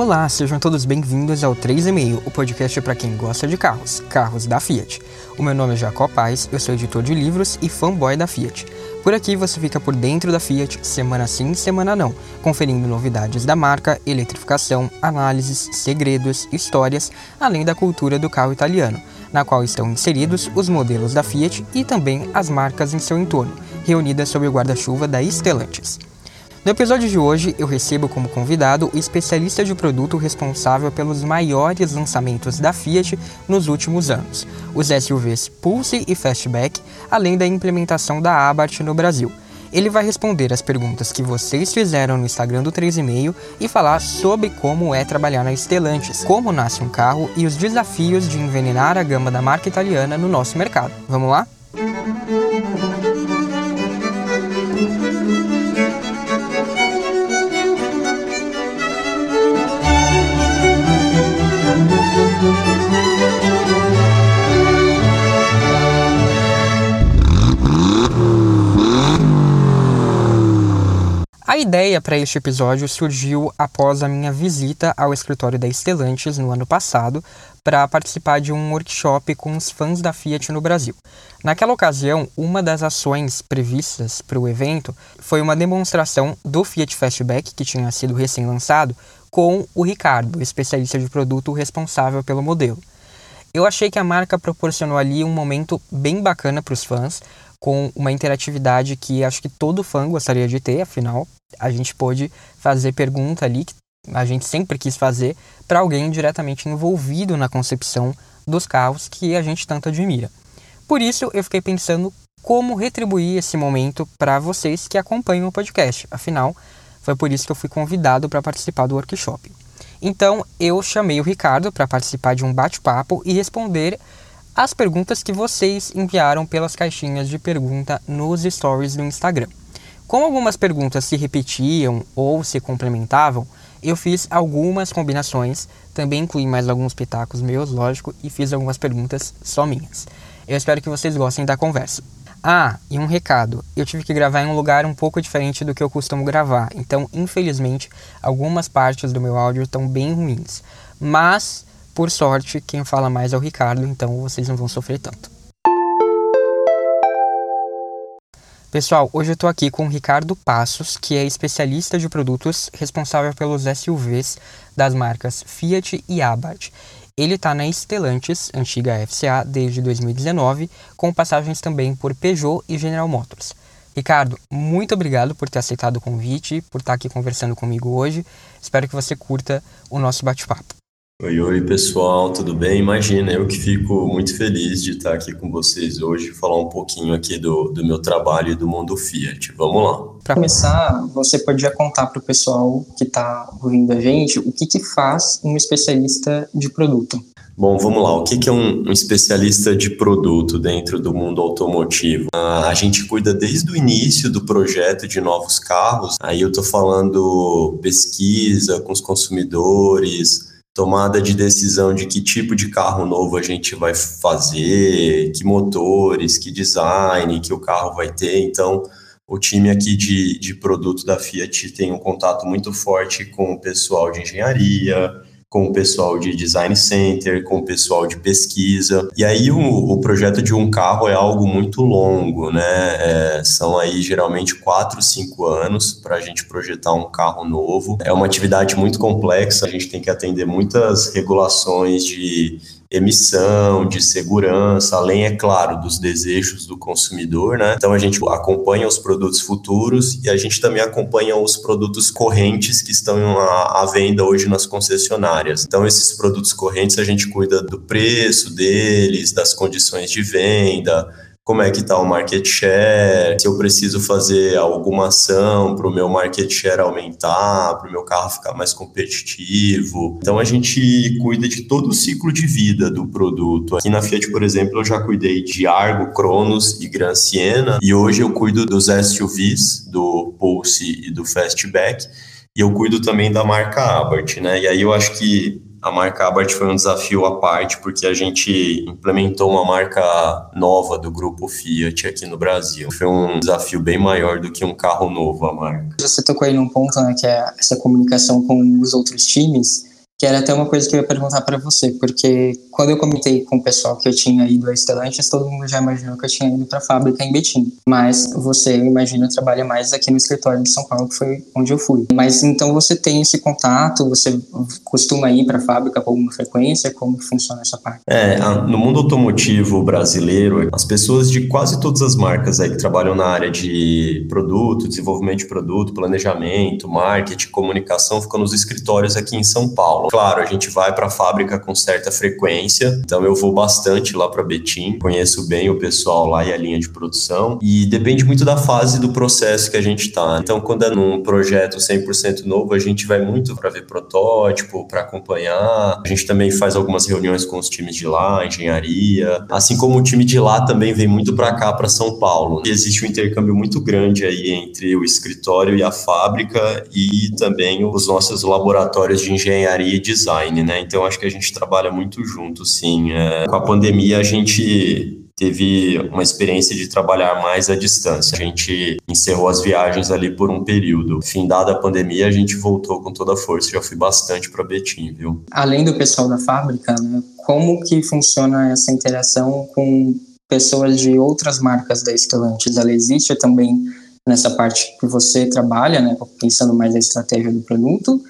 Olá, sejam todos bem-vindos ao 3,5, o podcast para quem gosta de carros, carros da Fiat. O meu nome é Jacó Paz, eu sou editor de livros e fanboy da Fiat. Por aqui você fica por dentro da Fiat, semana sim, semana não, conferindo novidades da marca, eletrificação, análises, segredos, histórias, além da cultura do carro italiano, na qual estão inseridos os modelos da Fiat e também as marcas em seu entorno, reunidas sob o guarda-chuva da Stellantis. No episódio de hoje, eu recebo como convidado o especialista de produto responsável pelos maiores lançamentos da Fiat nos últimos anos, os SUVs Pulse e Fastback, além da implementação da Abarth no Brasil. Ele vai responder as perguntas que vocês fizeram no Instagram do 3,5 e falar sobre como é trabalhar na Stellantis, como nasce um carro e os desafios de envenenar a gama da marca italiana no nosso mercado. Vamos lá? Ideia para este episódio surgiu após a minha visita ao escritório da Stellantis no ano passado para participar de um workshop com os fãs da Fiat no Brasil. Naquela ocasião, uma das ações previstas para o evento foi uma demonstração do Fiat Fastback, que tinha sido recém-lançado, com o Ricardo, especialista de produto responsável pelo modelo. Eu achei que a marca proporcionou ali um momento bem bacana para os fãs, com uma interatividade que acho que todo fã gostaria de ter, afinal, a gente pôde fazer pergunta ali que a gente sempre quis fazer para alguém diretamente envolvido na concepção dos carros que a gente tanto admira. Por isso, eu fiquei pensando como retribuir esse momento para vocês que acompanham o podcast. Afinal, foi por isso que eu fui convidado para participar do workshop. Então, eu chamei o Ricardo para participar de um bate-papo e responder as perguntas que vocês enviaram pelas caixinhas de pergunta nos stories do Instagram. Como algumas perguntas se repetiam ou se complementavam, eu fiz algumas combinações, também incluí mais alguns pitacos meus, lógico, e fiz algumas perguntas só minhas. Eu espero que vocês gostem da conversa. Ah, e um recado: eu tive que gravar em um lugar um pouco diferente do que eu costumo gravar, então, infelizmente, algumas partes do meu áudio estão bem ruins. Mas, por sorte, quem fala mais é o Ricardo, então vocês não vão sofrer tanto. Pessoal, hoje eu estou aqui com o Ricardo Passos, que é especialista de produtos responsável pelos SUVs das marcas Fiat e Abarth. Ele está na Stellantis, antiga FCA, desde 2019, com passagens também por Peugeot e General Motors. Ricardo, muito obrigado por ter aceitado o convite, por estar aqui conversando comigo hoje. Espero que você curta o nosso bate-papo. Oi, oi pessoal, tudo bem? Imagina, eu que fico muito feliz de estar aqui com vocês hoje, falar um pouquinho aqui do, do meu trabalho e do mundo Fiat. Vamos lá. Para começar, você podia contar para o pessoal que está ouvindo a gente o que, que faz um especialista de produto. Bom, vamos lá. O que é um, especialista de produto dentro do mundo automotivo? Ah, a gente cuida desde o início do projeto de novos carros. Aí eu estou falando pesquisa com os consumidores, tomada de decisão de que tipo de carro novo a gente vai fazer, que motores, que design que o carro vai ter. Então, o time aqui de, de produto da Fiat tem um contato muito forte com o pessoal de engenharia, com o pessoal de design center, com o pessoal de pesquisa. E aí o, o projeto de um carro é algo muito longo, né? É, são aí geralmente quatro, cinco anos para a gente projetar um carro novo. É uma atividade muito complexa, a gente tem que atender muitas regulações de emissão, de segurança, além, é claro, dos desejos do consumidor, né? Então a gente acompanha os produtos futuros e a gente também acompanha os produtos correntes que estão à, venda hoje nas concessionárias. Então esses produtos correntes a gente cuida do preço deles, das condições de venda, como é que está o market share, se eu preciso fazer alguma ação para o meu market share aumentar, para o meu carro ficar mais competitivo. Então a gente cuida de todo o ciclo de vida do produto. Aqui na Fiat, por exemplo, eu já cuidei de Argo, Cronos e Gran Siena e hoje eu cuido dos SUVs, do Pulse e do Fastback. E eu cuido também da marca Abarth, né? E aí eu acho que a marca Abarth foi um desafio à parte, porque a gente implementou uma marca nova do grupo Fiat aqui no Brasil. Foi um desafio bem maior do que um carro novo a marca. Você tocou aí num ponto, né, que é essa comunicação com os outros times. que era até uma coisa que eu ia perguntar para você, porque quando eu comentei com o pessoal que eu tinha ido a Estelantes, todo mundo já imaginou que eu tinha ido para a fábrica em Betim. Mas você, eu imagino, trabalha mais aqui no escritório de São Paulo, que foi onde eu fui. Mas então você tem esse contato, você costuma ir para a fábrica com alguma frequência? Como funciona essa parte? É, no mundo automotivo brasileiro, as pessoas de quase todas as marcas aí que trabalham na área de produto, desenvolvimento de produto, planejamento, marketing, comunicação, ficam nos escritórios aqui em São Paulo. Claro, a gente vai para a fábrica com certa frequência, então eu vou bastante lá para Betim, conheço bem o pessoal lá e a linha de produção, e depende muito da fase do processo que a gente está. Então, quando é num projeto 100% novo, a gente vai muito para ver protótipo, para acompanhar. A gente também faz algumas reuniões com os times de lá, engenharia, assim como o time de lá também vem muito para cá, para São Paulo. E existe um intercâmbio muito grande aí entre o escritório e a fábrica e também os nossos laboratórios de engenharia design, né? Então acho que a gente trabalha muito junto, sim. É, com a pandemia a gente teve uma experiência de trabalhar mais à distância. A gente encerrou as viagens ali por um período. Findada a pandemia, a gente voltou com toda a força. Já fui bastante para Betim, viu? Além do pessoal da fábrica, né, como que funciona essa interação com pessoas de outras marcas da Stellantis? Ela existe também nessa parte que você trabalha, né, pensando mais na estratégia do produto?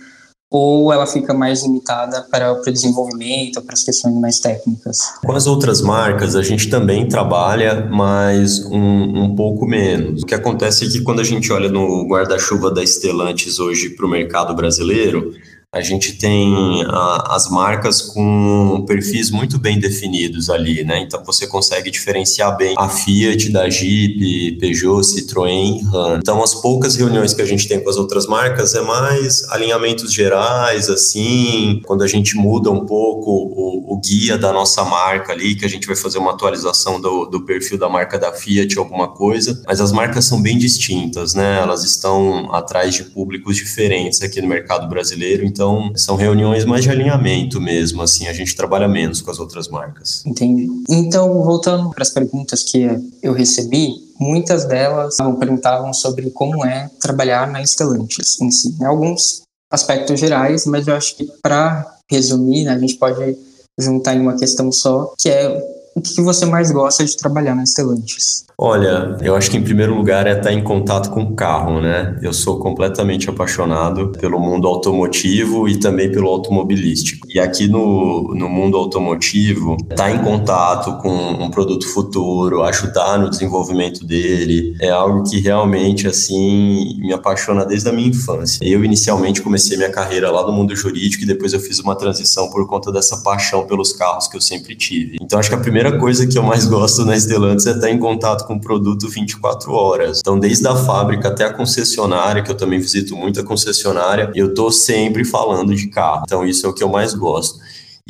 Ou ela fica mais limitada para o desenvolvimento, para as questões mais técnicas? Com as outras marcas, a gente também trabalha, mas um, um pouco menos. O que acontece é que quando a gente olha no guarda-chuva da Stellantis hoje para o mercado brasileiro, a gente tem a, as marcas com perfis muito bem definidos ali, né? Então você consegue diferenciar bem a Fiat da Jeep, Peugeot, Citroën, Ram. Então as poucas reuniões que a gente tem com as outras marcas é mais alinhamentos gerais, assim, quando a gente muda um pouco o, o guia da nossa marca ali, que a gente vai fazer uma atualização do, do perfil da marca da Fiat, alguma coisa. Mas as marcas são bem distintas, né? Elas estão atrás de públicos diferentes aqui no mercado brasileiro. Então então, são reuniões mais de alinhamento mesmo, assim, a gente trabalha menos com as outras marcas. Entendi. Então, voltando para as perguntas que eu recebi, muitas delas perguntavam sobre como é trabalhar na Stellantis em si. Né? Alguns aspectos gerais, mas eu acho que para resumir, né, a gente pode juntar em uma questão só, que é o que você mais gosta de trabalhar na Stellantis? Olha, eu acho que em primeiro lugar é estar em contato com o carro, né? Eu sou completamente apaixonado pelo mundo automotivo e também pelo automobilístico. E aqui no, no mundo automotivo, estar em contato com um produto futuro, ajudar no desenvolvimento dele, é algo que realmente, assim, me apaixona desde a minha infância. Eu inicialmente comecei minha carreira lá no mundo jurídico e depois eu fiz uma transição por conta dessa paixão pelos carros que eu sempre tive. Então acho que a primeira coisa que eu mais gosto na Stellantis é estar em contato com o produto 24 horas. Então, desde a fábrica até a concessionária, que eu também visito muita concessionária, eu tô sempre falando de carro. Então, isso é o que eu mais gosto.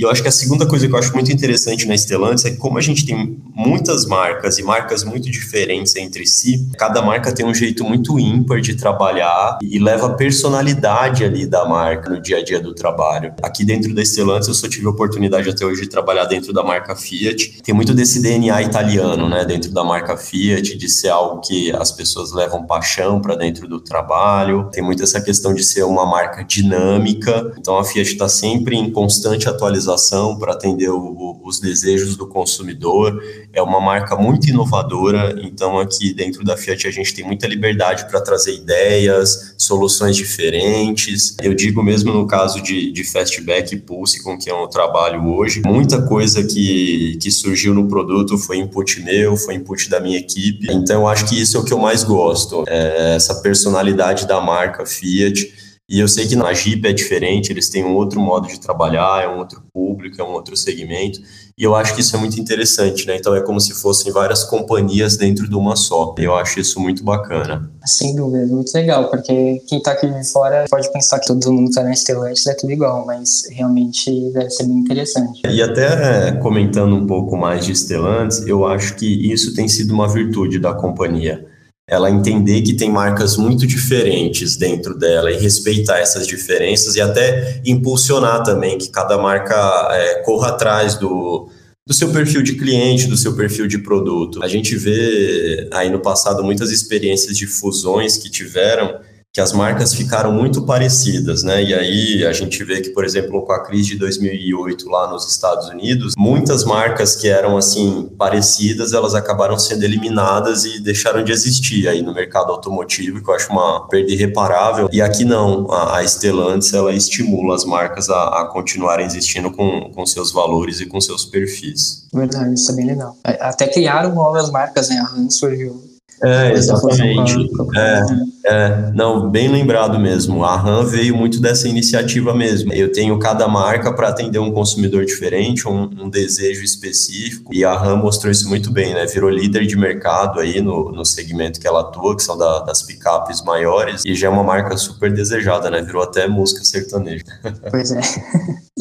E eu acho que a segunda coisa que eu acho muito interessante na Stellantis é que como a gente tem muitas marcas e marcas muito diferentes entre si, cada marca tem um jeito muito ímpar de trabalhar e leva a personalidade ali da marca no dia a dia do trabalho. Aqui dentro da Stellantis eu só tive a oportunidade até hoje de trabalhar dentro da marca Fiat. Tem muito desse DNA italiano, né, dentro da marca Fiat, de ser algo que as pessoas levam paixão para dentro do trabalho. Tem muito essa questão de ser uma marca dinâmica. Então a Fiat está sempre em constante atualização para atender o, os desejos do consumidor. É uma marca muito inovadora, então aqui dentro da Fiat a gente tem muita liberdade para trazer ideias, soluções diferentes. Eu digo mesmo no caso de, de Fastback e Pulse, com quem eu trabalho hoje, muita coisa que, que surgiu no produto foi input meu, foi input da minha equipe. Então eu acho que isso é o que eu mais gosto, é essa personalidade da marca Fiat e eu sei que na Jeep é diferente, eles têm um outro modo de trabalhar, é um outro público, é um outro segmento. E eu acho que isso é muito interessante, né? Então é como se fossem várias companhias dentro de uma só. Eu acho isso muito bacana. Sem dúvida, muito legal, porque quem está aqui de fora pode pensar que todo mundo está na Stellantis, é tudo igual, mas realmente deve ser bem interessante. E até comentando um pouco mais de Stellantis, eu acho que isso tem sido uma virtude da companhia ela entender que tem marcas muito diferentes dentro dela e respeitar essas diferenças e até impulsionar também que cada marca é, corra atrás do, do seu perfil de cliente, do seu perfil de produto. A gente vê aí no passado muitas experiências de fusões que tiveram que as marcas ficaram muito parecidas, né? E aí a gente vê que, por exemplo, com a crise de 2008 lá nos Estados Unidos, muitas marcas que eram assim parecidas, elas acabaram sendo eliminadas e deixaram de existir aí no mercado automotivo, que eu acho uma perda irreparável. E aqui não, a, Stellantis ela estimula as marcas a, a continuarem existindo com, com seus valores e com seus perfis. Verdade, isso é bem legal. Até criaram novas marcas, né? A Han surgiu é, exatamente. É, é, não, bem lembrado mesmo. A RAM veio muito dessa iniciativa mesmo. Eu tenho cada marca para atender um consumidor diferente, um, um, desejo específico, e a RAM mostrou isso muito bem, né? Virou líder de mercado aí no, no segmento que ela atua, que são da, das picapes maiores, e já é uma marca super desejada, né? Virou até música sertaneja. Pois é.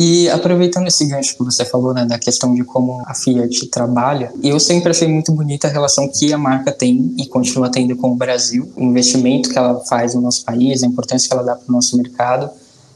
E aproveitando esse gancho que você falou, né, da questão de como a Fiat trabalha, eu sempre achei muito bonita a relação que a marca tem e continua tendo com o Brasil, o investimento que ela faz no nosso país, a importância que ela dá para o nosso mercado,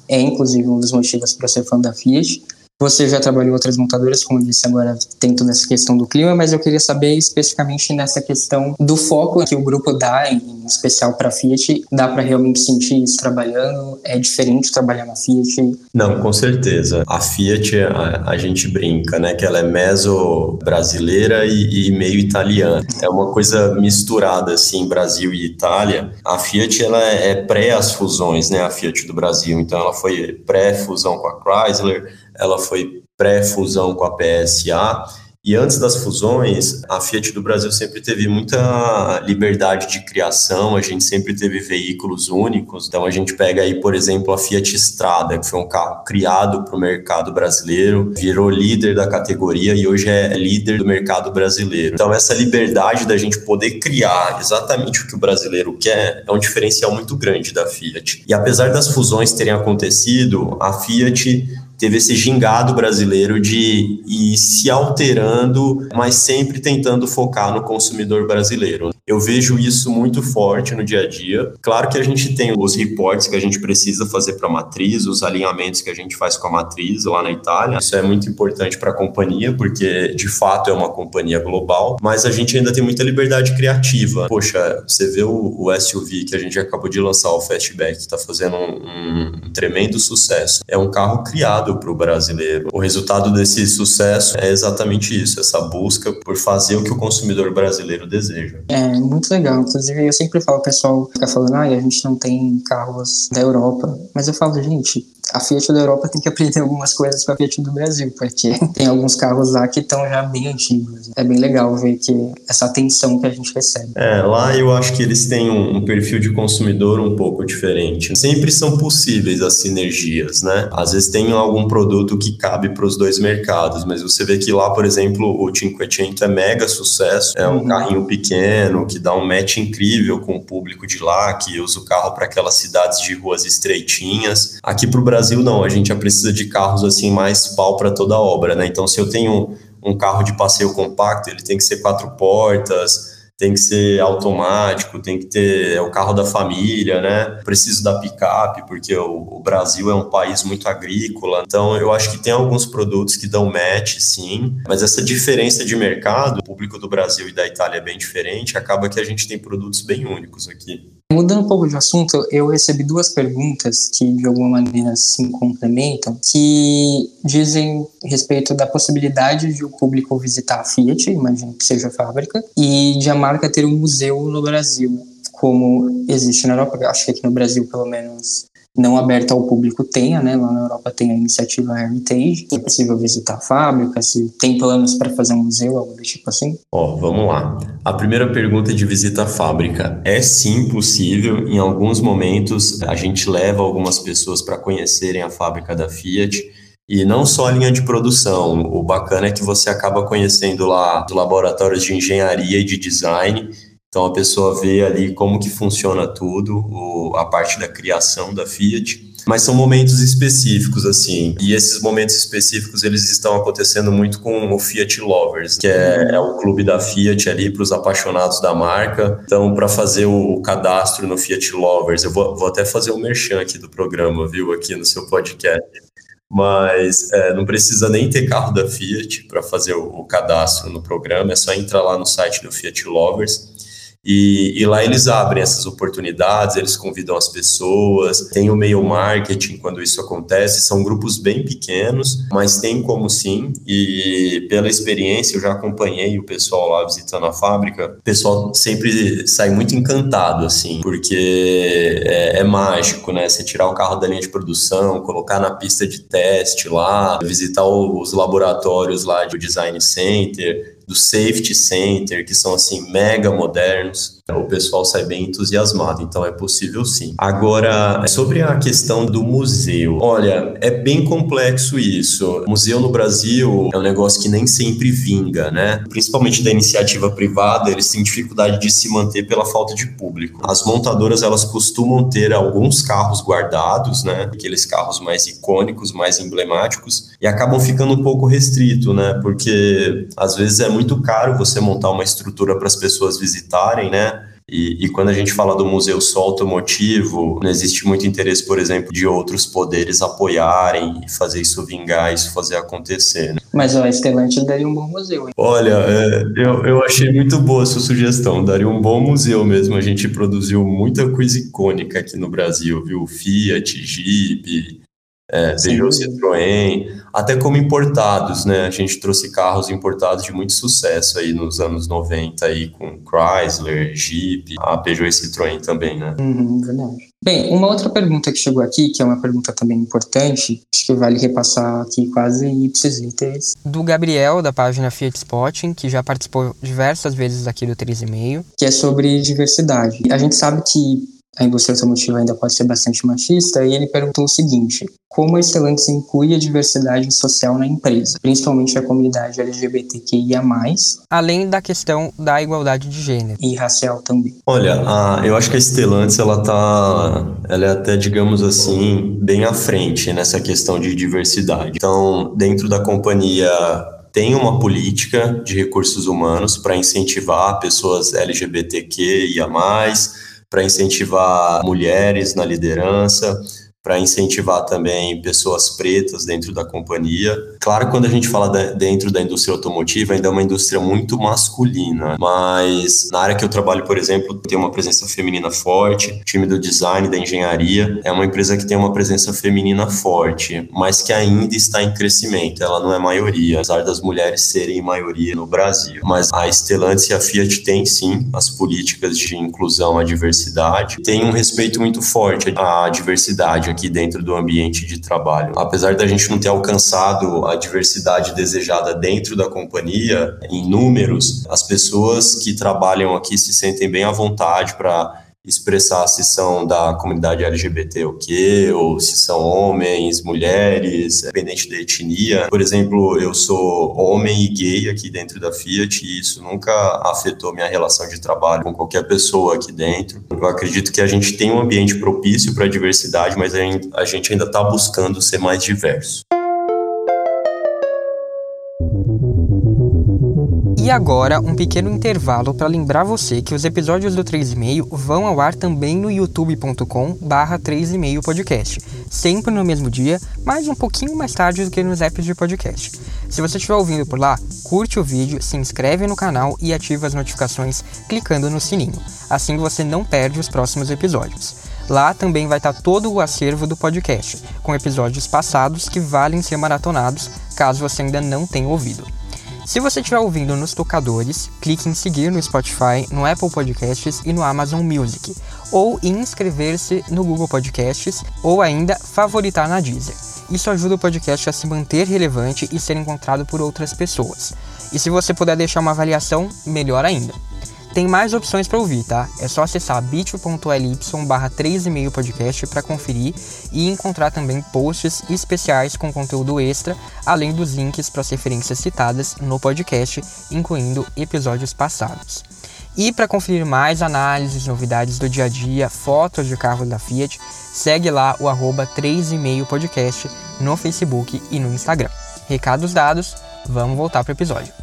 é inclusive um dos motivos para ser fã da Fiat. Você já trabalhou em outras montadoras, como disse agora, tem toda essa questão do clima, mas eu queria saber especificamente nessa questão do foco que o grupo dá, em especial para a Fiat. Dá para realmente sentir isso trabalhando? É diferente trabalhar na Fiat? Não, com certeza. A Fiat, a, a gente brinca, né, que ela é meso brasileira e, e meio italiana. É uma coisa misturada, assim, Brasil e Itália. A Fiat, ela é pré as fusões, né, a Fiat do Brasil. Então, ela foi pré-fusão com a Chrysler, ela foi pré-fusão com a PSA e antes das fusões, a Fiat do Brasil sempre teve muita liberdade de criação, a gente sempre teve veículos únicos. Então a gente pega aí, por exemplo, a Fiat Strada, que foi um carro criado para o mercado brasileiro, virou líder da categoria e hoje é líder do mercado brasileiro. Então essa liberdade da gente poder criar exatamente o que o brasileiro quer é um diferencial muito grande da Fiat. E apesar das fusões terem acontecido, a Fiat teve esse gingado brasileiro de ir se alterando, mas sempre tentando focar no consumidor brasileiro. Eu vejo isso muito forte no dia a dia. Claro que a gente tem os reportes que a gente precisa fazer para a matriz, os alinhamentos que a gente faz com a matriz lá na Itália. Isso é muito importante para a companhia, porque de fato é uma companhia global, mas a gente ainda tem muita liberdade criativa. Poxa, você vê o, SUV que a gente acabou de lançar, o Fastback, está fazendo um, um, um tremendo sucesso. É um carro criado para o brasileiro. O resultado desse sucesso é exatamente isso, essa busca por fazer o que o consumidor brasileiro deseja. É muito legal. Inclusive, eu sempre falo, o pessoal fica falando, ah, a gente não tem carros da Europa. Mas eu falo, gente, a Fiat da Europa tem que aprender algumas coisas com a Fiat do Brasil, porque tem alguns carros lá que estão já bem antigos. É bem legal ver que essa atenção que a gente recebe. É, lá eu acho que eles têm um, perfil de consumidor um pouco diferente. Sempre são possíveis as sinergias, né? Às vezes tem algum produto que cabe para os dois mercados, mas você vê que lá, por exemplo, o Cinquecento é mega sucesso, é um uhum. carrinho pequeno que dá um match incrível com o público de lá, que usa o carro para aquelas cidades de ruas estreitinhas. Aqui para o Brasil não, a gente já precisa de carros assim mais pau para toda obra, né? Então se eu tenho um carro de passeio compacto, ele tem que ser quatro portas, tem que ser automático, tem que ter é o carro da família, né? Preciso da picape, porque o, o, Brasil é um país muito agrícola. Então, eu acho que tem alguns produtos que dão match, sim, mas essa diferença de mercado, o público do Brasil e da Itália é bem diferente, acaba que a gente tem produtos bem únicos aqui. Mudando um pouco de assunto, eu recebi duas perguntas que de alguma maneira se complementam, que dizem respeito da possibilidade de o público visitar a Fiat, imagino que seja a fábrica, e de a marca ter um museu no Brasil, como existe na Europa. Acho que aqui no Brasil, pelo menos, não aberta ao público tenha, né? Lá na Europa tem a iniciativa Heritage, é possível visitar a fábrica, se tem planos para fazer um museu, algo do tipo assim. Ó, oh, vamos lá. A primeira pergunta de visita à fábrica é sim possível. Em alguns momentos a gente leva algumas pessoas para conhecerem a fábrica da Fiat. E não só a linha de produção, o bacana é que você acaba conhecendo lá os laboratórios de engenharia e de design então a pessoa vê ali como que funciona tudo, o, a parte da criação da Fiat. Mas são momentos específicos, assim. E esses momentos específicos, eles estão acontecendo muito com o Fiat Lovers, que é, é o clube da Fiat ali para os apaixonados da marca. Então, para fazer o cadastro no Fiat Lovers, eu vou, vou até fazer o um merchan aqui do programa, viu, aqui no seu podcast mas é, não precisa nem ter carro da Fiat para fazer o, o, cadastro no programa, é só entrar lá no site do Fiat Lovers E, e, lá eles abrem essas oportunidades, eles convidam as pessoas, tem o meio marketing quando isso acontece, são grupos bem pequenos, mas tem como sim, e pela experiência eu já acompanhei o pessoal lá visitando a fábrica, o pessoal sempre sai muito encantado, assim, porque é, é mágico, né? Você tirar o carro da linha de produção, colocar na pista de teste lá, visitar os laboratórios lá do Design Center, do Safety Center, que são assim mega modernos, o pessoal sai bem entusiasmado, então é possível sim. Agora, sobre a questão do museu, olha, é bem complexo isso. museu no Brasil é um negócio que nem sempre vinga, né? Principalmente da iniciativa privada, eles têm dificuldade de se manter pela falta de público. As montadoras, elas costumam ter alguns carros guardados, né? Aqueles carros mais icônicos, mais emblemáticos, e acabam ficando um pouco restrito, né? Porque às vezes é muito caro você montar uma estrutura para as pessoas visitarem, né? E, e, quando a gente fala do museu só automotivo, não existe muito interesse, por exemplo, de outros poderes apoiarem e fazer isso vingar, isso fazer acontecer. Né? Mas a Estelante daria um bom museu. Hein? Olha, é, eu, eu achei muito boa a sua sugestão, daria um bom museu mesmo. A gente produziu muita coisa icônica aqui no Brasil, viu? Fiat, Jeep, é, Peugeot, Citroën, até como importados, né? A gente trouxe carros importados de muito sucesso aí nos anos 90 aí com Chrysler, Jeep, a Peugeot e Citroën também, né? Uhum, verdade. Bem, uma outra pergunta que chegou aqui, que é uma pergunta também importante, acho que vale repassar aqui quase ipsis literis. Do Gabriel, da página Fiat Spotting, que já participou diversas vezes aqui do 3,5. Que é sobre diversidade. A gente sabe que a indústria automotiva ainda pode ser bastante machista, e ele perguntou o seguinte: como a Stellantis inclui a diversidade social na empresa, principalmente a comunidade LGBTQIA+, além da questão da igualdade de gênero e racial também? Olha, a, eu acho que a Stellantis ela tá, ela é até digamos assim bem à frente nessa questão de diversidade. Então, dentro da companhia tem uma política de recursos humanos para incentivar pessoas LGBTQIA+, para incentivar mulheres na liderança, para incentivar também pessoas pretas dentro da companhia. Claro, quando a gente fala de, dentro da indústria automotiva, ainda é uma indústria muito masculina, mas na área que eu trabalho, por exemplo, tem uma presença feminina forte. O time do design, da engenharia, é uma empresa que tem uma presença feminina forte, mas que ainda está em crescimento. Ela não é maioria, apesar das mulheres serem maioria no Brasil. Mas a Stellantis e a Fiat têm sim as políticas de inclusão à diversidade. Tem um respeito muito forte à diversidade aqui dentro do ambiente de trabalho. Apesar da gente não ter alcançado a diversidade desejada dentro da companhia, em números, as pessoas que trabalham aqui se sentem bem à vontade para expressar se são da comunidade LGBT o quê, ou se são homens, mulheres, independente da etnia. Por exemplo, eu sou homem e gay aqui dentro da Fiat e isso nunca afetou minha relação de trabalho com qualquer pessoa aqui dentro. Eu acredito que a gente tem um ambiente propício para a diversidade, mas a gente ainda está buscando ser mais diverso. E agora, um pequeno intervalo para lembrar você que os episódios do 3,5 vão ao ar também no youtube.com barra 3,5 podcast, sempre no mesmo dia, mas um pouquinho mais tarde do que nos apps de podcast. Se você estiver ouvindo por lá, curte o vídeo, se inscreve no canal e ativa as notificações clicando no sininho, assim você não perde os próximos episódios. Lá também vai estar todo o acervo do podcast, com episódios passados que valem ser maratonados, caso você ainda não tenha ouvido. Se você estiver ouvindo nos tocadores, clique em seguir no Spotify, no Apple Podcasts e no Amazon Music, ou em inscrever-se no Google Podcasts, ou ainda favoritar na Deezer. Isso ajuda o podcast a se manter relevante e ser encontrado por outras pessoas. E se você puder deixar uma avaliação, melhor ainda. Tem mais opções para ouvir, tá? É só acessar bit.ly barra 3,5 podcast para conferir e encontrar também posts especiais com conteúdo extra, além dos links para as referências citadas no podcast, incluindo episódios passados. E para conferir mais análises, novidades do dia a dia, fotos de carros da Fiat, segue lá o arroba 3,5 podcast no Facebook e no Instagram. Recados dados, vamos voltar para o episódio.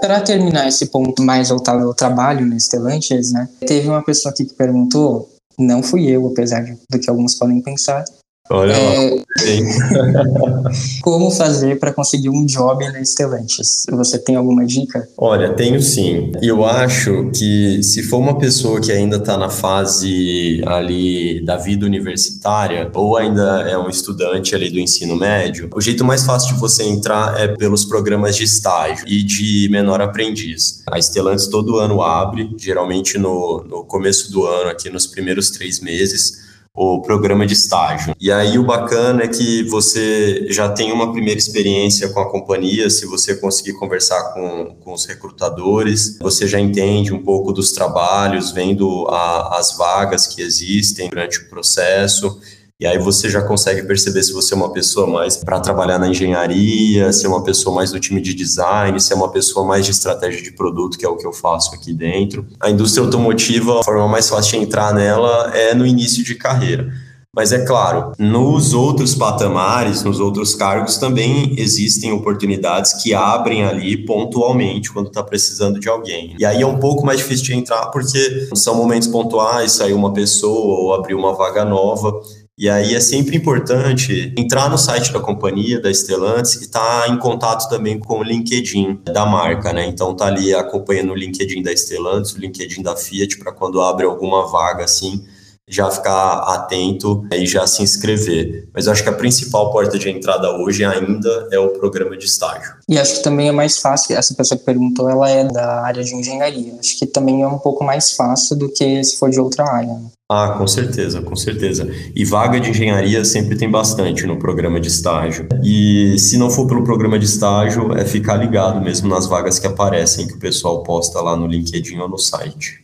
Para terminar esse ponto mais voltado ao trabalho no Stellantis, né, teve uma pessoa aqui que perguntou, não fui eu, apesar do que alguns podem pensar, Olha é... lá. Como fazer para conseguir um job na Stellantis? Você tem alguma dica? Olha, tenho sim. Eu acho que se for uma pessoa que ainda está na fase ali da vida universitária ou ainda é um estudante ali do ensino médio, o jeito mais fácil de você entrar é pelos programas de estágio e de menor aprendiz. A Stellantis todo ano abre, geralmente no, no começo do ano, aqui nos primeiros três meses, o programa de estágio. E aí o bacana é que você já tem uma primeira experiência com a companhia, se você conseguir conversar com, com os recrutadores, você já entende um pouco dos trabalhos, vendo a, as vagas que existem durante o processo e aí você já consegue perceber se você é uma pessoa mais para trabalhar na engenharia, se é uma pessoa mais do time de design, se é uma pessoa mais de estratégia de produto, que é o que eu faço aqui dentro. A indústria automotiva, a forma mais fácil de entrar nela é no início de carreira. Mas é claro, nos outros patamares, nos outros cargos, também existem oportunidades que abrem ali pontualmente quando está precisando de alguém. E aí é um pouco mais difícil de entrar porque são momentos pontuais, saiu uma pessoa ou abriu uma vaga nova. E aí é sempre importante entrar no site da companhia, da Stellantis, e estar tá em contato também com o LinkedIn da marca, né? Então tá ali acompanhando o LinkedIn da Stellantis, o LinkedIn da Fiat, para quando abre alguma vaga assim, já ficar atento e já se inscrever. Mas eu acho que a principal porta de entrada hoje ainda é o programa de estágio. E acho que também é mais fácil, essa pessoa que perguntou, ela é da área de engenharia. Acho que também é um pouco mais fácil do que se for de outra área. Ah, com certeza, com certeza. E vaga de engenharia sempre tem bastante no programa de estágio. E se não for pelo programa de estágio, é ficar ligado mesmo nas vagas que aparecem, que o pessoal posta lá no LinkedIn ou no site.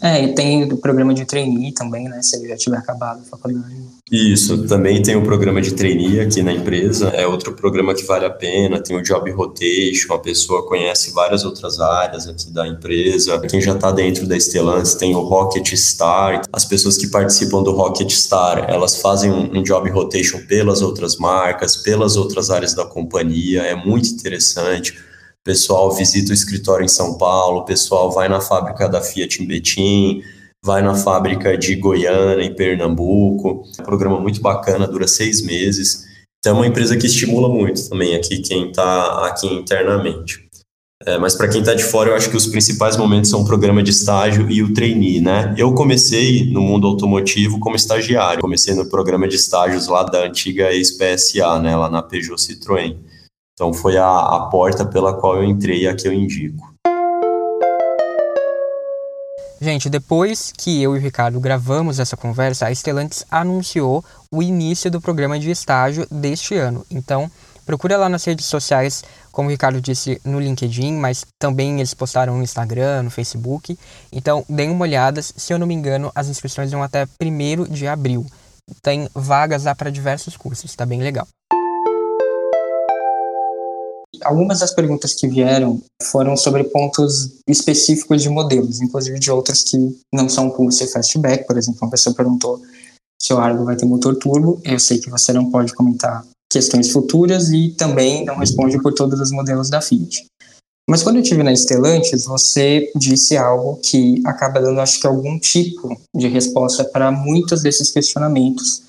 É, e tem o programa de trainee também, né? Se ele já tiver acabado a faculdade. Isso, também tem o programa de trainee aqui na empresa, é outro programa que vale a pena, tem o Job Rotation, a pessoa conhece várias outras áreas aqui da empresa. Quem já está dentro da Stellantis tem o Rocket Star. As pessoas que participam do Rocket Star, elas fazem um, um Job Rotation pelas outras marcas, pelas outras áreas da companhia, é muito interessante pessoal visita o escritório em São Paulo, pessoal vai na fábrica da Fiat em Betim, vai na fábrica de Goiânia, em Pernambuco. É um programa muito bacana, dura seis meses. Então é uma empresa que estimula muito também aqui quem está aqui internamente. É, mas para quem está de fora, eu acho que os principais momentos são o programa de estágio e o trainee, né? Eu comecei no mundo automotivo como estagiário. Comecei no programa de estágios lá da antiga ex-PSA, né? Lá na Peugeot Citroën. Então foi a, a porta pela qual eu entrei e a que eu indico. Gente, depois que eu e o Ricardo gravamos essa conversa, a Stellantis anunciou o início do programa de estágio deste ano. Então, procura lá nas redes sociais, como o Ricardo disse, no LinkedIn, mas também eles postaram no Instagram, no Facebook. Então, deem uma olhada. Se eu não me engano, as inscrições vão até 1 de abril. Tem vagas lá para diversos cursos, tá bem legal. Algumas das perguntas que vieram foram sobre pontos específicos de modelos, inclusive de outras que não são com você fastback. Por exemplo, uma pessoa perguntou se o Argo vai ter motor turbo. Eu sei que você não pode comentar questões futuras e também não responde por todos os modelos da Fiat. Mas quando eu tive na Stellantis, você disse algo que acaba dando, acho que, algum tipo de resposta para muitos desses questionamentos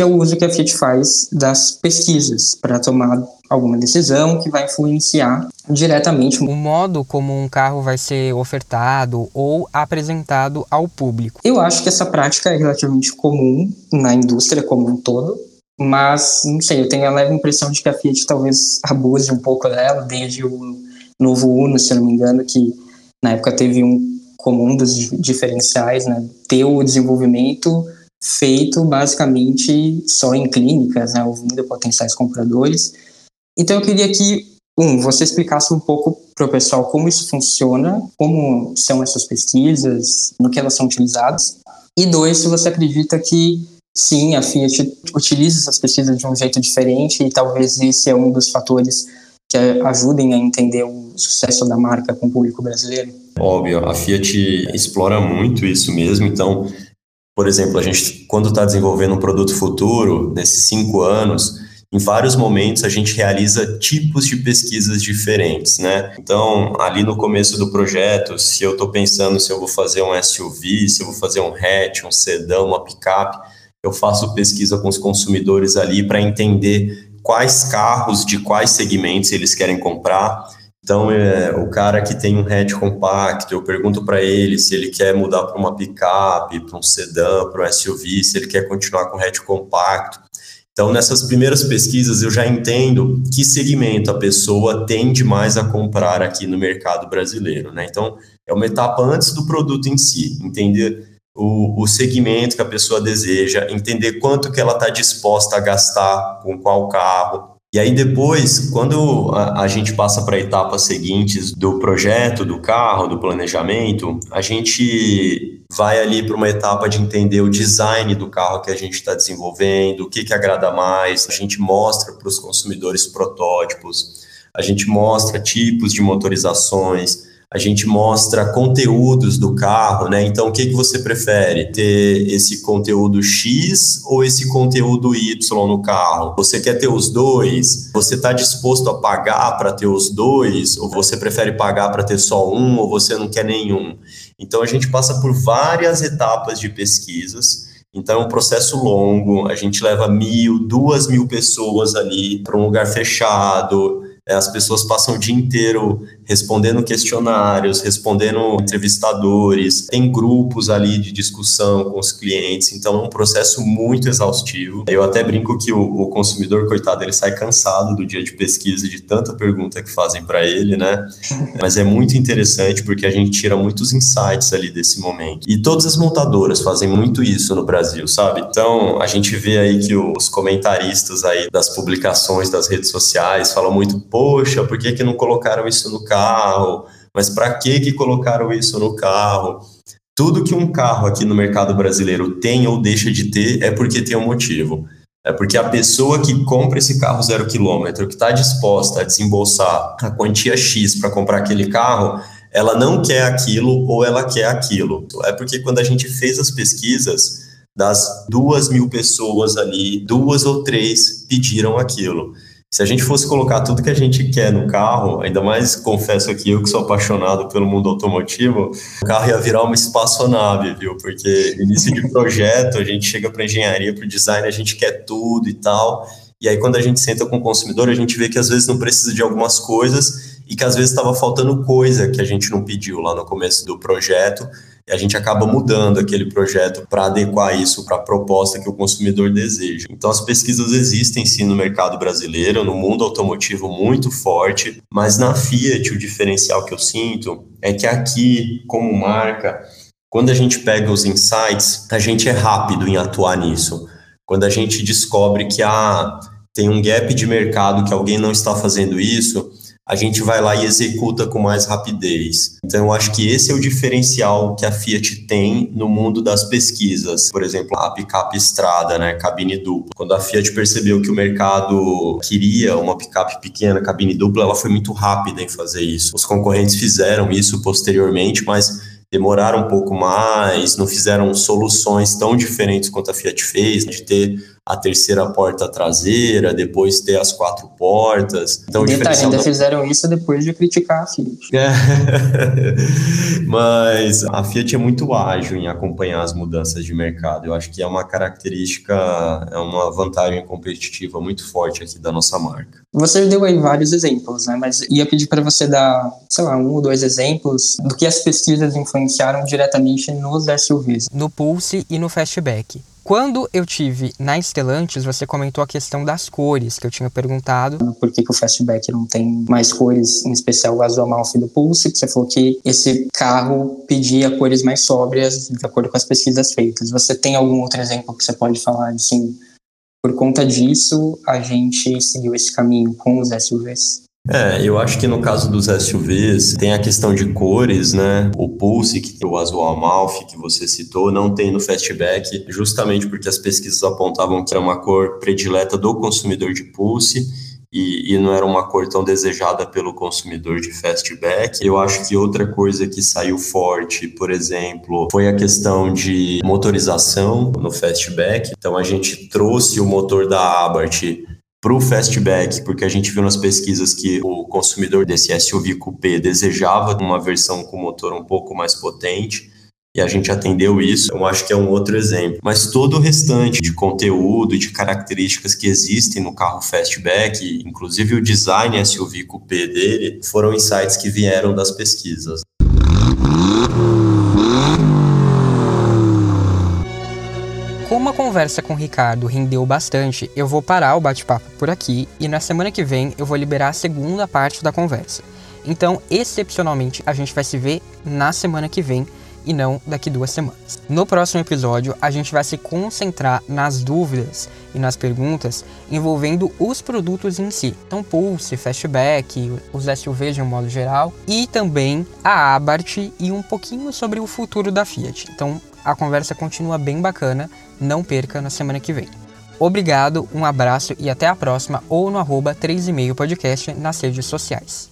que é o uso que a Fiat faz das pesquisas para tomar alguma decisão que vai influenciar diretamente o modo como um carro vai ser ofertado ou apresentado ao público. Eu acho que essa prática é relativamente comum na indústria como um todo, mas não sei, eu tenho a leve impressão de que a Fiat talvez abuse um pouco dela, desde o novo Uno, se eu não me engano, que na época teve um comum dos diferenciais, né, ter o desenvolvimento feito basicamente só em clínicas, né, ouvindo potenciais compradores. Então eu queria que, um, você explicasse um pouco para o pessoal como isso funciona, como são essas pesquisas, no que elas são utilizadas, e dois, se você acredita que sim, a Fiat utiliza essas pesquisas de um jeito diferente e talvez esse é um dos fatores que ajudem a entender o sucesso da marca com o público brasileiro. Óbvio, a Fiat explora muito isso mesmo, então por exemplo, a gente, quando está desenvolvendo um produto futuro, nesses cinco anos, em vários momentos a gente realiza tipos de pesquisas diferentes, né? Então, ali no começo do projeto, se eu estou pensando se eu vou fazer um SUV, se eu vou fazer um hatch, um sedã, uma picape, eu faço pesquisa com os consumidores ali para entender quais carros de quais segmentos eles querem comprar. Então, é, o cara que tem um hatch compacto, eu pergunto para ele se ele quer mudar para uma picape, para um sedã, para um SUV, se ele quer continuar com hatch compacto. Então, nessas primeiras pesquisas, eu já entendo que segmento a pessoa tende mais a comprar aqui no mercado brasileiro. Né? Então, é uma etapa antes do produto em si, entender o, o segmento que a pessoa deseja, entender quanto que ela está disposta a gastar com qual carro. E aí depois, quando a, a gente passa para etapas seguintes do projeto, do carro, do planejamento, a gente vai ali para uma etapa de entender o design do carro que a gente está desenvolvendo, o que, que agrada mais, a gente mostra para os consumidores protótipos, a gente mostra tipos de motorizações, a gente mostra conteúdos do carro, né? Então, o que, que você prefere? Ter esse conteúdo X ou esse conteúdo Y no carro? Você quer ter os dois? Você está disposto a pagar para ter os dois? Ou você prefere pagar para ter só um? Ou você não quer nenhum? Então, a gente passa por várias etapas de pesquisas. Então é um processo longo, a gente leva mil, duas mil pessoas ali para um lugar fechado, as pessoas passam o dia inteiro respondendo questionários, respondendo entrevistadores, tem grupos ali de discussão com os clientes, então é um processo muito exaustivo. Eu até brinco que o, o consumidor, coitado, ele sai cansado do dia de pesquisa de tanta pergunta que fazem para ele, né? Mas é muito interessante porque a gente tira muitos insights ali desse momento. E todas as montadoras fazem muito isso no Brasil, sabe? Então, a gente vê aí que os comentaristas aí das publicações das redes sociais falam muito, poxa, por que que não colocaram isso no carro? mas para que que colocaram isso no carro? Tudo que um carro aqui no mercado brasileiro tem ou deixa de ter é porque tem um motivo. É porque a pessoa que compra esse carro zero quilômetro, que está disposta a desembolsar a quantia X para comprar aquele carro, ela não quer aquilo ou ela quer aquilo. É porque quando a gente fez as pesquisas, das duas mil pessoas ali, duas ou três pediram aquilo. Se a gente fosse colocar tudo que a gente quer no carro, ainda mais confesso aqui, eu que sou apaixonado pelo mundo automotivo, o carro ia virar uma espaçonave, viu? Porque início de projeto, a gente chega para engenharia, para o design, a gente quer tudo e tal. E aí, quando a gente senta com o consumidor, a gente vê que às vezes não precisa de algumas coisas e que às vezes estava faltando coisa que a gente não pediu lá no começo do projeto e a gente acaba mudando aquele projeto para adequar isso para a proposta que o consumidor deseja. Então, as pesquisas existem sim no mercado brasileiro, no mundo automotivo muito forte, mas na Fiat o diferencial que eu sinto é que aqui, como marca, quando a gente pega os insights, a gente é rápido em atuar nisso. Quando a gente descobre que ah, tem um gap de mercado que alguém não está fazendo isso, a gente vai lá e executa com mais rapidez. Então, eu acho que esse é o diferencial que a Fiat tem no mundo das pesquisas. Por exemplo, a picape estrada, né, cabine dupla. Quando a Fiat percebeu que o mercado queria uma picape pequena, cabine dupla, ela foi muito rápida em fazer isso. Os concorrentes fizeram isso posteriormente, mas demoraram um pouco mais, não fizeram soluções tão diferentes quanto a Fiat fez, de ter a terceira porta traseira, depois ter as quatro portas. Então, Detalhe, ainda fizeram isso depois de criticar a Fiat. Mas a Fiat é muito ágil em acompanhar as mudanças de mercado. Eu acho que é uma característica, é uma vantagem competitiva muito forte aqui da nossa marca. Você deu aí vários exemplos, né? Mas ia pedir para você dar, sei lá, um ou dois exemplos do que as pesquisas influenciaram diretamente nos SUVs. No Pulse e no Fastback. Quando eu tive na Stellantis, você comentou a questão das cores, que eu tinha perguntado. Por que, que o Fastback não tem mais cores, em especial o azul amalfi do Pulse? Você falou que esse carro pedia cores mais sóbrias, de acordo com as pesquisas feitas. Você tem algum outro exemplo que você pode falar, assim, por conta disso, a gente seguiu esse caminho com os SUVs? É, eu acho que no caso dos SUVs tem a questão de cores, né? O Pulse, que o azul Amalfi que você citou, não tem no Fastback, justamente porque as pesquisas apontavam que era uma cor predileta do consumidor de Pulse e, e, não era uma cor tão desejada pelo consumidor de fastback. Eu acho que outra coisa que saiu forte, por exemplo, foi a questão de motorização no fastback. Então a gente trouxe o motor da Abarth para o fastback, porque a gente viu nas pesquisas que o consumidor desse SUV coupé desejava uma versão com motor um pouco mais potente. e a gente atendeu isso, eu acho que é um outro exemplo. Mas todo o restante de conteúdo e de características que existem no carro Fastback, inclusive o design SUV Coupé dele, foram insights que vieram das pesquisas. Conversa com o Ricardo rendeu bastante, eu vou parar o bate-papo por aqui e na semana que vem eu vou liberar a segunda parte da conversa. Então, excepcionalmente, a gente vai se ver na semana que vem e não daqui duas semanas. No próximo episódio, a gente vai se concentrar nas dúvidas e nas perguntas envolvendo os produtos em si. Então, Pulse, Fastback, os SUVs de um modo geral e também a Abarth e um pouquinho sobre o futuro da Fiat. Então, a conversa continua bem bacana. Não perca na semana que vem. Obrigado, um abraço e até a próxima ou no arroba 3 e meio podcast nas redes sociais.